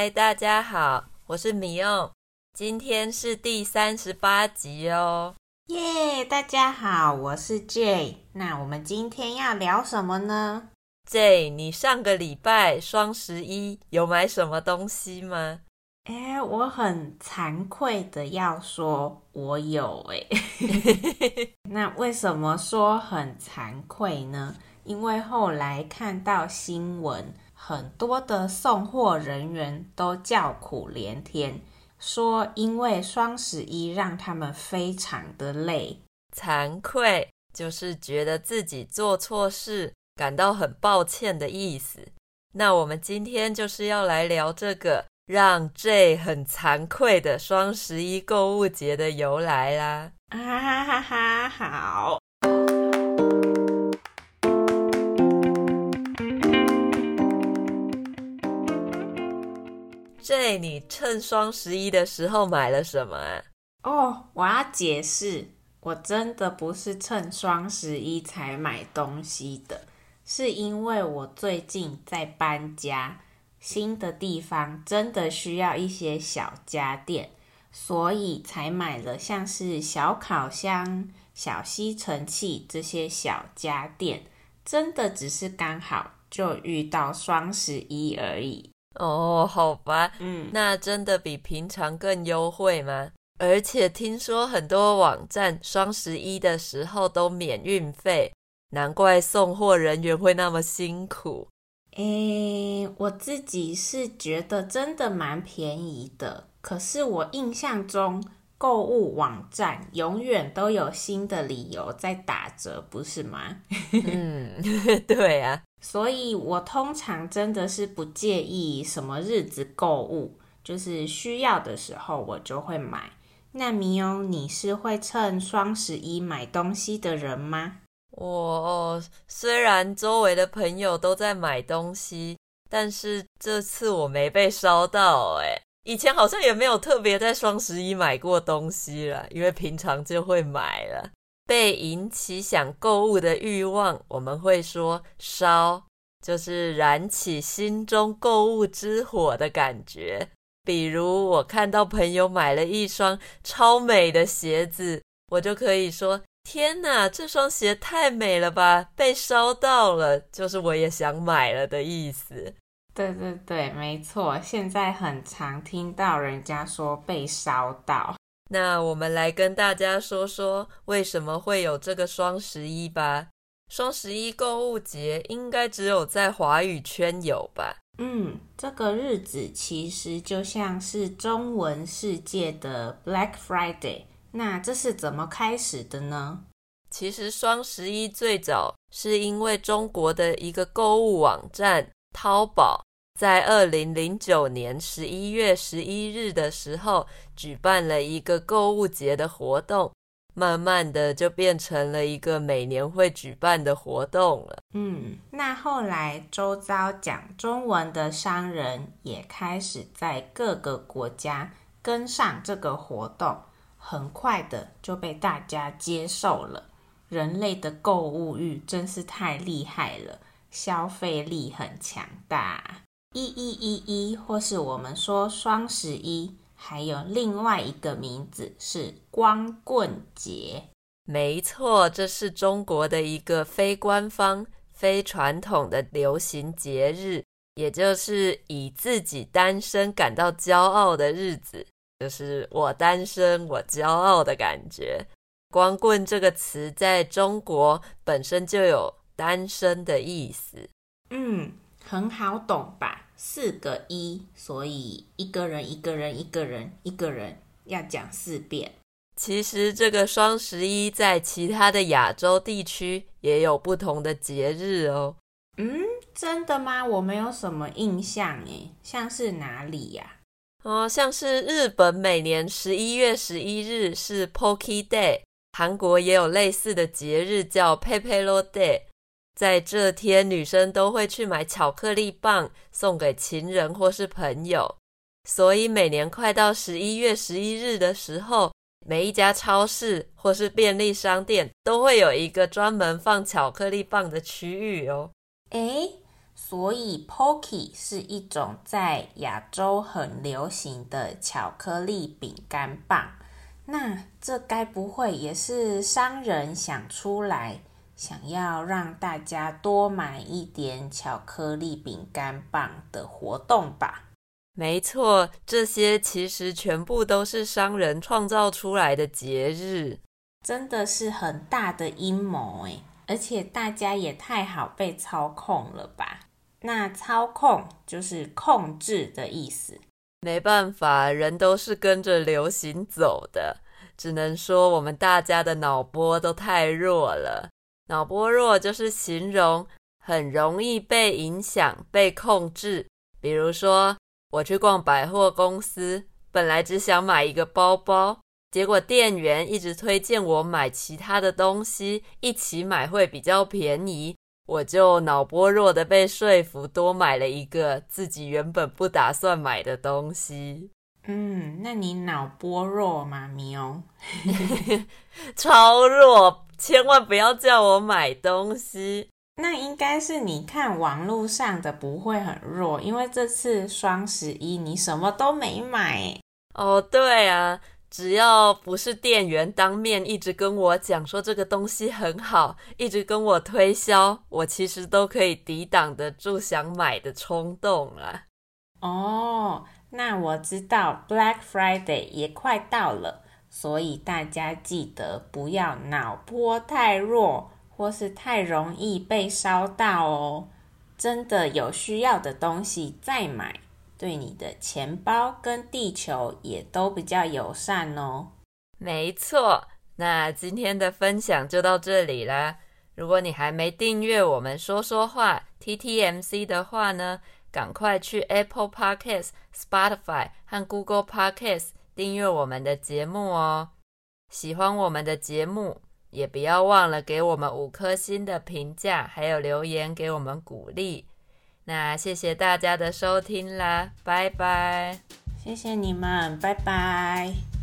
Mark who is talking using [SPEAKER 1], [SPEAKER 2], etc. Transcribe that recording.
[SPEAKER 1] 嗨，大家好，我是米用，今天是第三十八集哦。
[SPEAKER 2] 耶，大家好，我是 J。那我们今天要聊什么呢
[SPEAKER 1] ？J，你上个礼拜双十一有买什么东西吗？
[SPEAKER 2] 哎，我很惭愧的要说，我有哎。那为什么说很惭愧呢？因为后来看到新闻，很多的送货人员都叫苦连天，说因为双十一让他们非常的累。
[SPEAKER 1] 惭愧就是觉得自己做错事，感到很抱歉的意思。那我们今天就是要来聊这个。让 J 很惭愧的双十一购物节的由来啦！
[SPEAKER 2] 啊哈哈哈，好。
[SPEAKER 1] J，你趁双十一的时候买了什么啊？
[SPEAKER 2] 哦，我要解释，我真的不是趁双十一才买东西的，是因为我最近在搬家。新的地方真的需要一些小家电，所以才买了像是小烤箱、小吸尘器这些小家电。真的只是刚好就遇到双十一而已。
[SPEAKER 1] 哦，好吧，嗯，那真的比平常更优惠吗？而且听说很多网站双十一的时候都免运费，难怪送货人员会那么辛苦。
[SPEAKER 2] 诶，我自己是觉得真的蛮便宜的，可是我印象中购物网站永远都有新的理由在打折，不是吗？
[SPEAKER 1] 嗯，对啊，
[SPEAKER 2] 所以我通常真的是不介意什么日子购物，就是需要的时候我就会买。那米欧，你是会趁双十一买东西的人吗？
[SPEAKER 1] 我虽然周围的朋友都在买东西，但是这次我没被烧到诶。以前好像也没有特别在双十一买过东西了，因为平常就会买了。被引起想购物的欲望，我们会说烧，就是燃起心中购物之火的感觉。比如我看到朋友买了一双超美的鞋子，我就可以说。天哪，这双鞋太美了吧！被烧到了，就是我也想买了的意思。
[SPEAKER 2] 对对对，没错，现在很常听到人家说被烧到。
[SPEAKER 1] 那我们来跟大家说说为什么会有这个双十一吧。双十一购物节应该只有在华语圈有吧？
[SPEAKER 2] 嗯，这个日子其实就像是中文世界的 Black Friday。那这是怎么开始的呢？
[SPEAKER 1] 其实双十一最早是因为中国的一个购物网站淘宝，在二零零九年十一月十一日的时候举办了一个购物节的活动，慢慢的就变成了一个每年会举办的活动了。
[SPEAKER 2] 嗯，那后来周遭讲中文的商人也开始在各个国家跟上这个活动。很快的就被大家接受了。人类的购物欲真是太厉害了，消费力很强大。一一一一，或是我们说双十一，还有另外一个名字是光棍节。
[SPEAKER 1] 没错，这是中国的一个非官方、非传统的流行节日，也就是以自己单身感到骄傲的日子。就是我单身，我骄傲的感觉。光棍这个词在中国本身就有单身的意思。
[SPEAKER 2] 嗯，很好懂吧？四个一，所以一个人，一个人，一个人，一个人要讲四遍。
[SPEAKER 1] 其实这个双十一在其他的亚洲地区也有不同的节日哦。
[SPEAKER 2] 嗯，真的吗？我没有什么印象诶，像是哪里呀？
[SPEAKER 1] 哦，像是日本每年十一月十一日是 Pocky Day，韩国也有类似的节日叫 Pepero Day，在这天女生都会去买巧克力棒送给情人或是朋友，所以每年快到十一月十一日的时候，每一家超市或是便利商店都会有一个专门放巧克力棒的区域哦。
[SPEAKER 2] 诶所以 Pocky 是一种在亚洲很流行的巧克力饼干棒。那这该不会也是商人想出来，想要让大家多买一点巧克力饼干棒的活动吧？
[SPEAKER 1] 没错，这些其实全部都是商人创造出来的节日，
[SPEAKER 2] 真的是很大的阴谋诶，而且大家也太好被操控了吧？那操控就是控制的意思。
[SPEAKER 1] 没办法，人都是跟着流行走的，只能说我们大家的脑波都太弱了。脑波弱就是形容很容易被影响、被控制。比如说，我去逛百货公司，本来只想买一个包包，结果店员一直推荐我买其他的东西，一起买会比较便宜。我就脑波弱的被说服，多买了一个自己原本不打算买的东西。
[SPEAKER 2] 嗯，那你脑波弱吗，喵？
[SPEAKER 1] 超弱，千万不要叫我买东西。
[SPEAKER 2] 那应该是你看网络上的不会很弱，因为这次双十一你什么都没买。
[SPEAKER 1] 哦，对啊。只要不是店员当面一直跟我讲说这个东西很好，一直跟我推销，我其实都可以抵挡得住想买的冲动啊。
[SPEAKER 2] 哦，那我知道 Black Friday 也快到了，所以大家记得不要脑波太弱，或是太容易被烧到哦。真的有需要的东西再买。对你的钱包跟地球也都比较友善哦。
[SPEAKER 1] 没错，那今天的分享就到这里啦。如果你还没订阅我们说说话 TTMC 的话呢，赶快去 Apple Podcast、Spotify 和 Google Podcast 订阅我们的节目哦。喜欢我们的节目，也不要忘了给我们五颗星的评价，还有留言给我们鼓励。那谢谢大家的收听啦，拜拜！
[SPEAKER 2] 谢谢你们，拜拜。